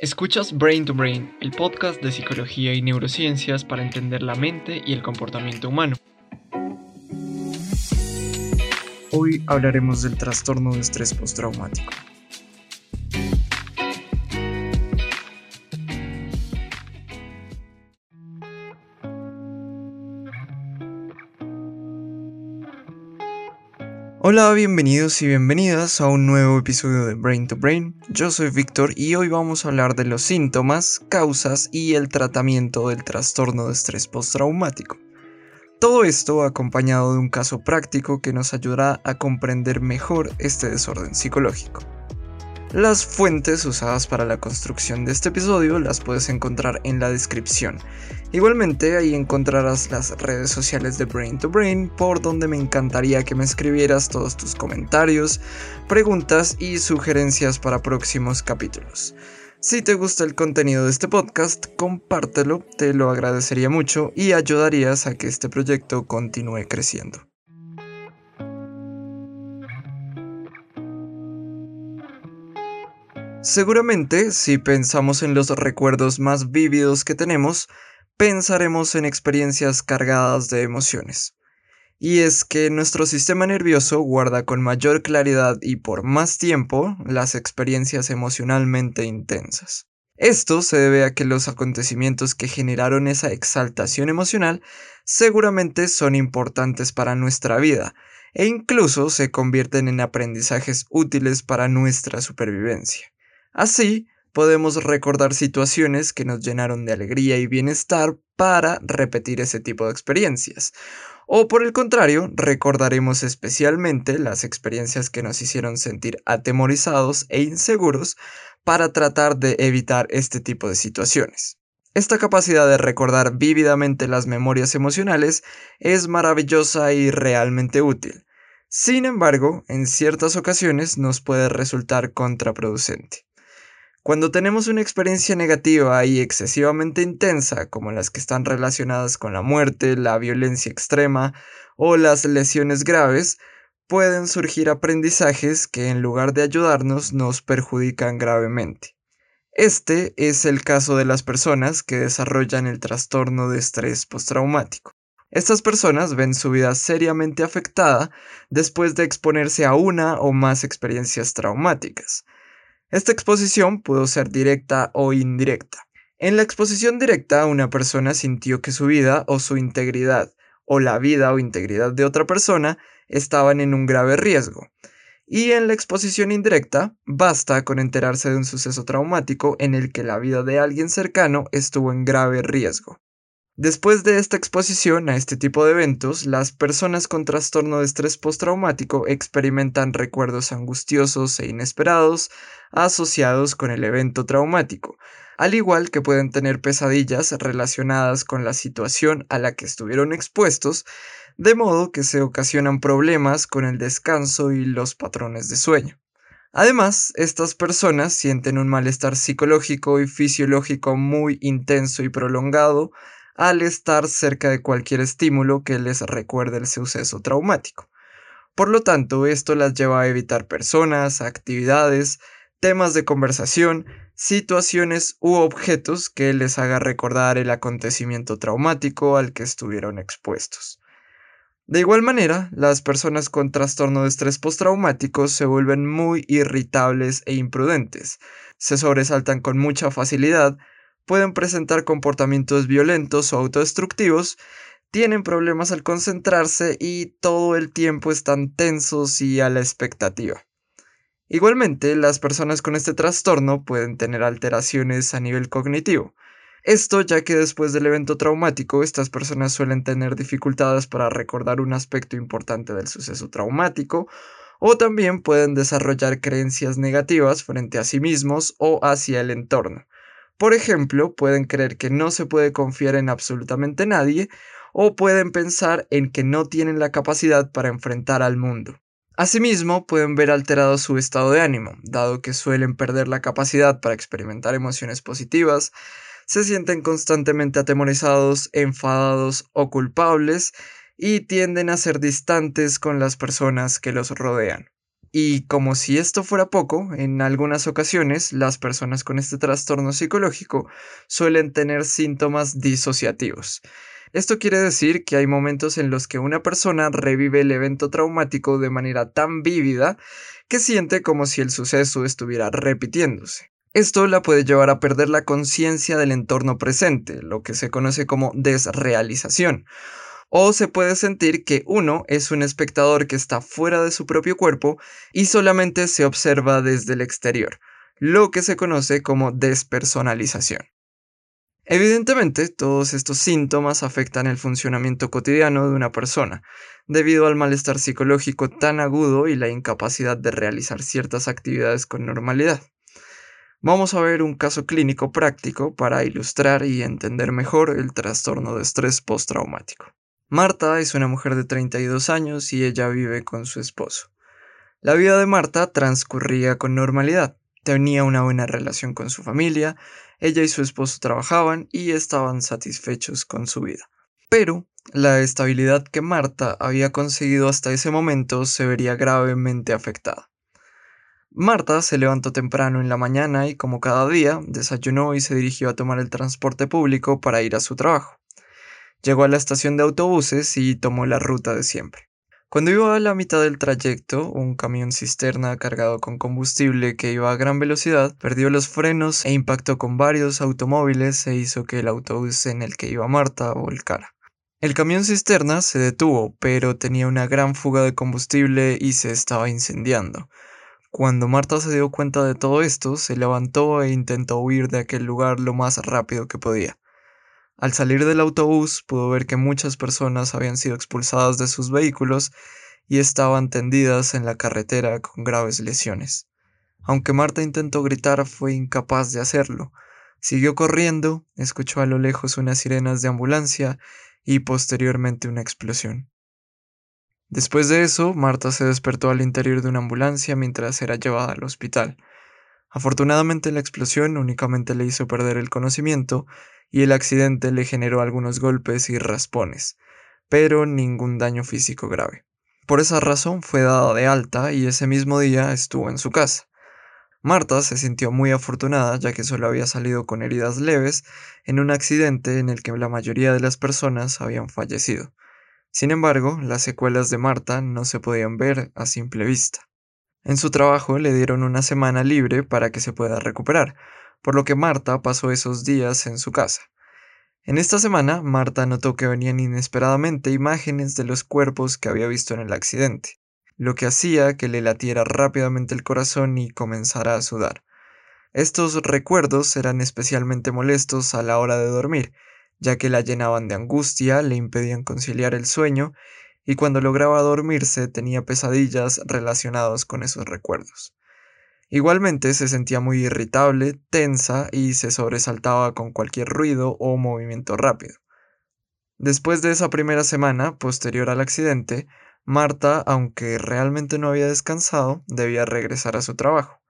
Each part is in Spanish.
Escuchas Brain to Brain, el podcast de psicología y neurociencias para entender la mente y el comportamiento humano. Hoy hablaremos del trastorno de estrés postraumático. Hola, bienvenidos y bienvenidas a un nuevo episodio de Brain to Brain. Yo soy Víctor y hoy vamos a hablar de los síntomas, causas y el tratamiento del trastorno de estrés postraumático. Todo esto acompañado de un caso práctico que nos ayudará a comprender mejor este desorden psicológico. Las fuentes usadas para la construcción de este episodio las puedes encontrar en la descripción. Igualmente ahí encontrarás las redes sociales de Brain to Brain por donde me encantaría que me escribieras todos tus comentarios, preguntas y sugerencias para próximos capítulos. Si te gusta el contenido de este podcast, compártelo, te lo agradecería mucho y ayudarías a que este proyecto continúe creciendo. Seguramente, si pensamos en los recuerdos más vívidos que tenemos, pensaremos en experiencias cargadas de emociones. Y es que nuestro sistema nervioso guarda con mayor claridad y por más tiempo las experiencias emocionalmente intensas. Esto se debe a que los acontecimientos que generaron esa exaltación emocional seguramente son importantes para nuestra vida e incluso se convierten en aprendizajes útiles para nuestra supervivencia. Así, podemos recordar situaciones que nos llenaron de alegría y bienestar para repetir ese tipo de experiencias. O por el contrario, recordaremos especialmente las experiencias que nos hicieron sentir atemorizados e inseguros para tratar de evitar este tipo de situaciones. Esta capacidad de recordar vívidamente las memorias emocionales es maravillosa y realmente útil. Sin embargo, en ciertas ocasiones nos puede resultar contraproducente. Cuando tenemos una experiencia negativa y excesivamente intensa, como las que están relacionadas con la muerte, la violencia extrema o las lesiones graves, pueden surgir aprendizajes que en lugar de ayudarnos nos perjudican gravemente. Este es el caso de las personas que desarrollan el trastorno de estrés postraumático. Estas personas ven su vida seriamente afectada después de exponerse a una o más experiencias traumáticas. Esta exposición pudo ser directa o indirecta. En la exposición directa, una persona sintió que su vida o su integridad, o la vida o integridad de otra persona, estaban en un grave riesgo. Y en la exposición indirecta, basta con enterarse de un suceso traumático en el que la vida de alguien cercano estuvo en grave riesgo. Después de esta exposición a este tipo de eventos, las personas con trastorno de estrés postraumático experimentan recuerdos angustiosos e inesperados asociados con el evento traumático, al igual que pueden tener pesadillas relacionadas con la situación a la que estuvieron expuestos, de modo que se ocasionan problemas con el descanso y los patrones de sueño. Además, estas personas sienten un malestar psicológico y fisiológico muy intenso y prolongado, al estar cerca de cualquier estímulo que les recuerde el suceso traumático. Por lo tanto, esto las lleva a evitar personas, actividades, temas de conversación, situaciones u objetos que les haga recordar el acontecimiento traumático al que estuvieron expuestos. De igual manera, las personas con trastorno de estrés postraumático se vuelven muy irritables e imprudentes, se sobresaltan con mucha facilidad, pueden presentar comportamientos violentos o autodestructivos, tienen problemas al concentrarse y todo el tiempo están tensos y a la expectativa. Igualmente, las personas con este trastorno pueden tener alteraciones a nivel cognitivo. Esto ya que después del evento traumático, estas personas suelen tener dificultades para recordar un aspecto importante del suceso traumático, o también pueden desarrollar creencias negativas frente a sí mismos o hacia el entorno. Por ejemplo, pueden creer que no se puede confiar en absolutamente nadie o pueden pensar en que no tienen la capacidad para enfrentar al mundo. Asimismo, pueden ver alterado su estado de ánimo, dado que suelen perder la capacidad para experimentar emociones positivas, se sienten constantemente atemorizados, enfadados o culpables y tienden a ser distantes con las personas que los rodean. Y como si esto fuera poco, en algunas ocasiones las personas con este trastorno psicológico suelen tener síntomas disociativos. Esto quiere decir que hay momentos en los que una persona revive el evento traumático de manera tan vívida que siente como si el suceso estuviera repitiéndose. Esto la puede llevar a perder la conciencia del entorno presente, lo que se conoce como desrealización, o se puede sentir que uno es un espectador que está fuera de su propio cuerpo y solamente se observa desde el exterior, lo que se conoce como despersonalización. Evidentemente, todos estos síntomas afectan el funcionamiento cotidiano de una persona, debido al malestar psicológico tan agudo y la incapacidad de realizar ciertas actividades con normalidad. Vamos a ver un caso clínico práctico para ilustrar y entender mejor el trastorno de estrés postraumático. Marta es una mujer de 32 años y ella vive con su esposo. La vida de Marta transcurría con normalidad. Tenía una buena relación con su familia, ella y su esposo trabajaban y estaban satisfechos con su vida. Pero la estabilidad que Marta había conseguido hasta ese momento se vería gravemente afectada. Marta se levantó temprano en la mañana y como cada día desayunó y se dirigió a tomar el transporte público para ir a su trabajo. Llegó a la estación de autobuses y tomó la ruta de siempre. Cuando iba a la mitad del trayecto, un camión cisterna cargado con combustible que iba a gran velocidad perdió los frenos e impactó con varios automóviles e hizo que el autobús en el que iba Marta volcara. El camión cisterna se detuvo, pero tenía una gran fuga de combustible y se estaba incendiando. Cuando Marta se dio cuenta de todo esto, se levantó e intentó huir de aquel lugar lo más rápido que podía. Al salir del autobús pudo ver que muchas personas habían sido expulsadas de sus vehículos y estaban tendidas en la carretera con graves lesiones. Aunque Marta intentó gritar, fue incapaz de hacerlo. Siguió corriendo, escuchó a lo lejos unas sirenas de ambulancia y posteriormente una explosión. Después de eso, Marta se despertó al interior de una ambulancia mientras era llevada al hospital. Afortunadamente la explosión únicamente le hizo perder el conocimiento y el accidente le generó algunos golpes y raspones, pero ningún daño físico grave. Por esa razón fue dada de alta y ese mismo día estuvo en su casa. Marta se sintió muy afortunada ya que solo había salido con heridas leves en un accidente en el que la mayoría de las personas habían fallecido. Sin embargo, las secuelas de Marta no se podían ver a simple vista. En su trabajo le dieron una semana libre para que se pueda recuperar, por lo que Marta pasó esos días en su casa. En esta semana, Marta notó que venían inesperadamente imágenes de los cuerpos que había visto en el accidente, lo que hacía que le latiera rápidamente el corazón y comenzara a sudar. Estos recuerdos eran especialmente molestos a la hora de dormir, ya que la llenaban de angustia, le impedían conciliar el sueño, y cuando lograba dormirse tenía pesadillas relacionadas con esos recuerdos. Igualmente se sentía muy irritable, tensa y se sobresaltaba con cualquier ruido o movimiento rápido. Después de esa primera semana, posterior al accidente, Marta, aunque realmente no había descansado, debía regresar a su trabajo.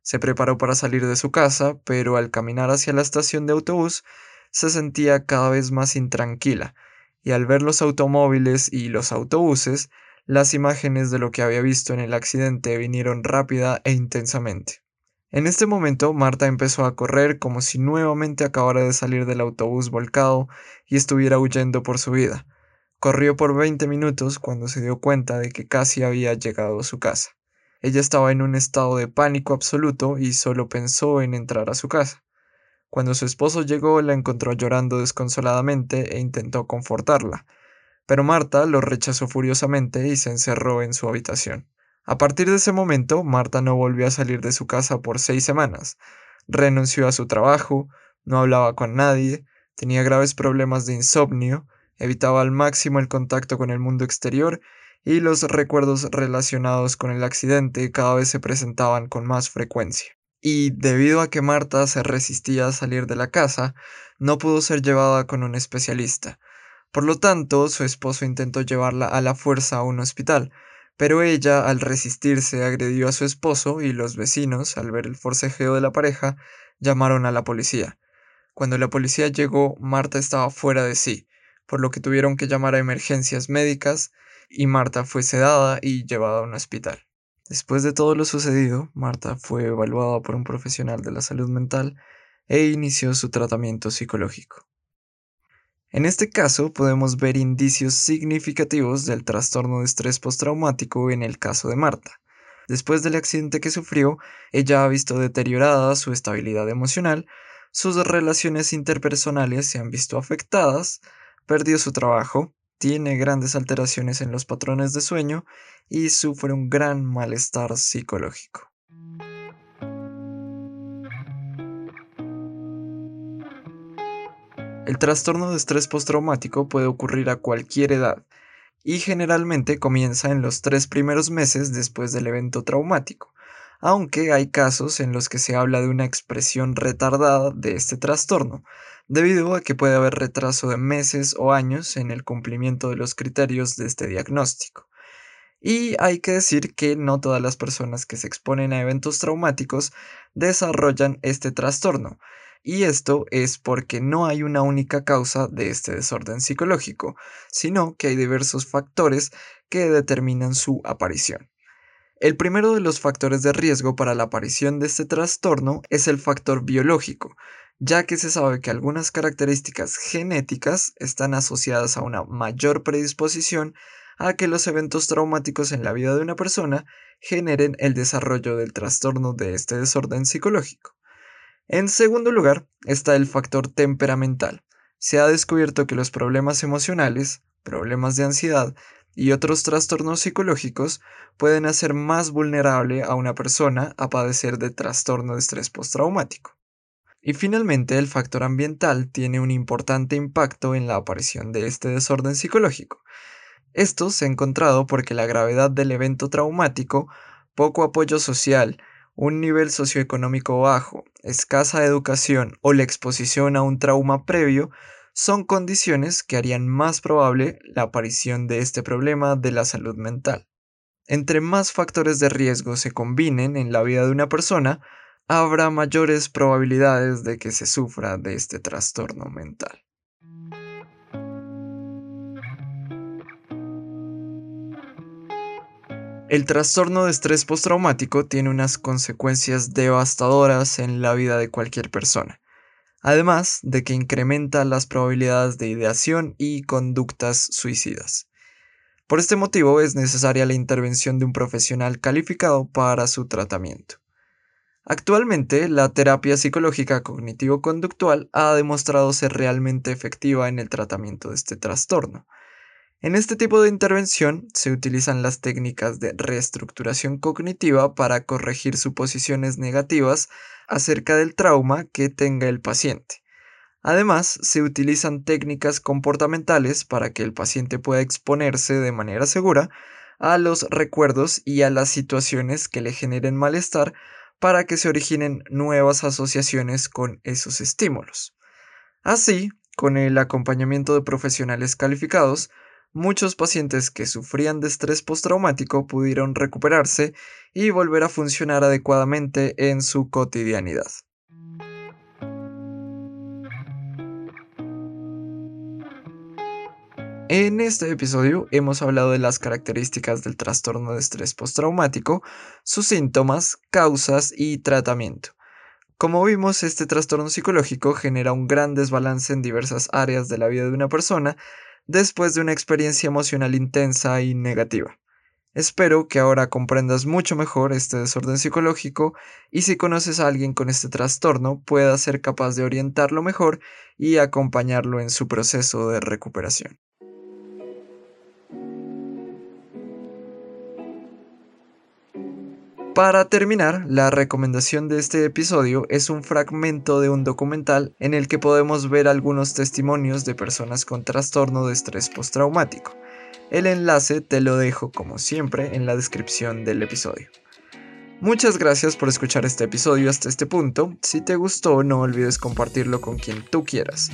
Se preparó para salir de su casa, pero al caminar hacia la estación de autobús se sentía cada vez más intranquila, y al ver los automóviles y los autobuses, las imágenes de lo que había visto en el accidente vinieron rápida e intensamente. En este momento Marta empezó a correr como si nuevamente acabara de salir del autobús volcado y estuviera huyendo por su vida. Corrió por 20 minutos cuando se dio cuenta de que casi había llegado a su casa. Ella estaba en un estado de pánico absoluto y solo pensó en entrar a su casa. Cuando su esposo llegó la encontró llorando desconsoladamente e intentó confortarla, pero Marta lo rechazó furiosamente y se encerró en su habitación. A partir de ese momento, Marta no volvió a salir de su casa por seis semanas. Renunció a su trabajo, no hablaba con nadie, tenía graves problemas de insomnio, evitaba al máximo el contacto con el mundo exterior y los recuerdos relacionados con el accidente cada vez se presentaban con más frecuencia. Y debido a que Marta se resistía a salir de la casa, no pudo ser llevada con un especialista, por lo tanto, su esposo intentó llevarla a la fuerza a un hospital, pero ella, al resistirse, agredió a su esposo y los vecinos, al ver el forcejeo de la pareja, llamaron a la policía. Cuando la policía llegó, Marta estaba fuera de sí, por lo que tuvieron que llamar a emergencias médicas y Marta fue sedada y llevada a un hospital. Después de todo lo sucedido, Marta fue evaluada por un profesional de la salud mental e inició su tratamiento psicológico. En este caso podemos ver indicios significativos del trastorno de estrés postraumático en el caso de Marta. Después del accidente que sufrió, ella ha visto deteriorada su estabilidad emocional, sus relaciones interpersonales se han visto afectadas, perdió su trabajo, tiene grandes alteraciones en los patrones de sueño y sufre un gran malestar psicológico. El trastorno de estrés postraumático puede ocurrir a cualquier edad y generalmente comienza en los tres primeros meses después del evento traumático, aunque hay casos en los que se habla de una expresión retardada de este trastorno, debido a que puede haber retraso de meses o años en el cumplimiento de los criterios de este diagnóstico. Y hay que decir que no todas las personas que se exponen a eventos traumáticos desarrollan este trastorno, y esto es porque no hay una única causa de este desorden psicológico, sino que hay diversos factores que determinan su aparición. El primero de los factores de riesgo para la aparición de este trastorno es el factor biológico, ya que se sabe que algunas características genéticas están asociadas a una mayor predisposición a que los eventos traumáticos en la vida de una persona generen el desarrollo del trastorno de este desorden psicológico. En segundo lugar está el factor temperamental. Se ha descubierto que los problemas emocionales, problemas de ansiedad y otros trastornos psicológicos pueden hacer más vulnerable a una persona a padecer de trastorno de estrés postraumático. Y finalmente, el factor ambiental tiene un importante impacto en la aparición de este desorden psicológico. Esto se ha encontrado porque la gravedad del evento traumático, poco apoyo social, un nivel socioeconómico bajo, escasa educación o la exposición a un trauma previo son condiciones que harían más probable la aparición de este problema de la salud mental. Entre más factores de riesgo se combinen en la vida de una persona, habrá mayores probabilidades de que se sufra de este trastorno mental. El trastorno de estrés postraumático tiene unas consecuencias devastadoras en la vida de cualquier persona, además de que incrementa las probabilidades de ideación y conductas suicidas. Por este motivo es necesaria la intervención de un profesional calificado para su tratamiento. Actualmente, la terapia psicológica cognitivo-conductual ha demostrado ser realmente efectiva en el tratamiento de este trastorno. En este tipo de intervención se utilizan las técnicas de reestructuración cognitiva para corregir suposiciones negativas acerca del trauma que tenga el paciente. Además, se utilizan técnicas comportamentales para que el paciente pueda exponerse de manera segura a los recuerdos y a las situaciones que le generen malestar para que se originen nuevas asociaciones con esos estímulos. Así, con el acompañamiento de profesionales calificados, muchos pacientes que sufrían de estrés postraumático pudieron recuperarse y volver a funcionar adecuadamente en su cotidianidad. En este episodio hemos hablado de las características del trastorno de estrés postraumático, sus síntomas, causas y tratamiento. Como vimos, este trastorno psicológico genera un gran desbalance en diversas áreas de la vida de una persona después de una experiencia emocional intensa y negativa. Espero que ahora comprendas mucho mejor este desorden psicológico y si conoces a alguien con este trastorno puedas ser capaz de orientarlo mejor y acompañarlo en su proceso de recuperación. Para terminar, la recomendación de este episodio es un fragmento de un documental en el que podemos ver algunos testimonios de personas con trastorno de estrés postraumático. El enlace te lo dejo como siempre en la descripción del episodio. Muchas gracias por escuchar este episodio hasta este punto. Si te gustó, no olvides compartirlo con quien tú quieras.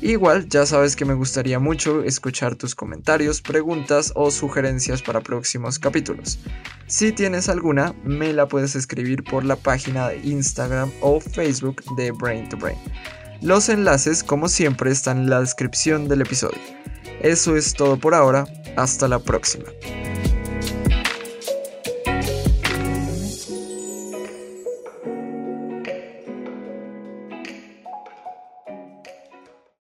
Igual, ya sabes que me gustaría mucho escuchar tus comentarios, preguntas o sugerencias para próximos capítulos. Si tienes alguna, me la puedes escribir por la página de Instagram o Facebook de Brain to Brain. Los enlaces, como siempre, están en la descripción del episodio. Eso es todo por ahora, hasta la próxima.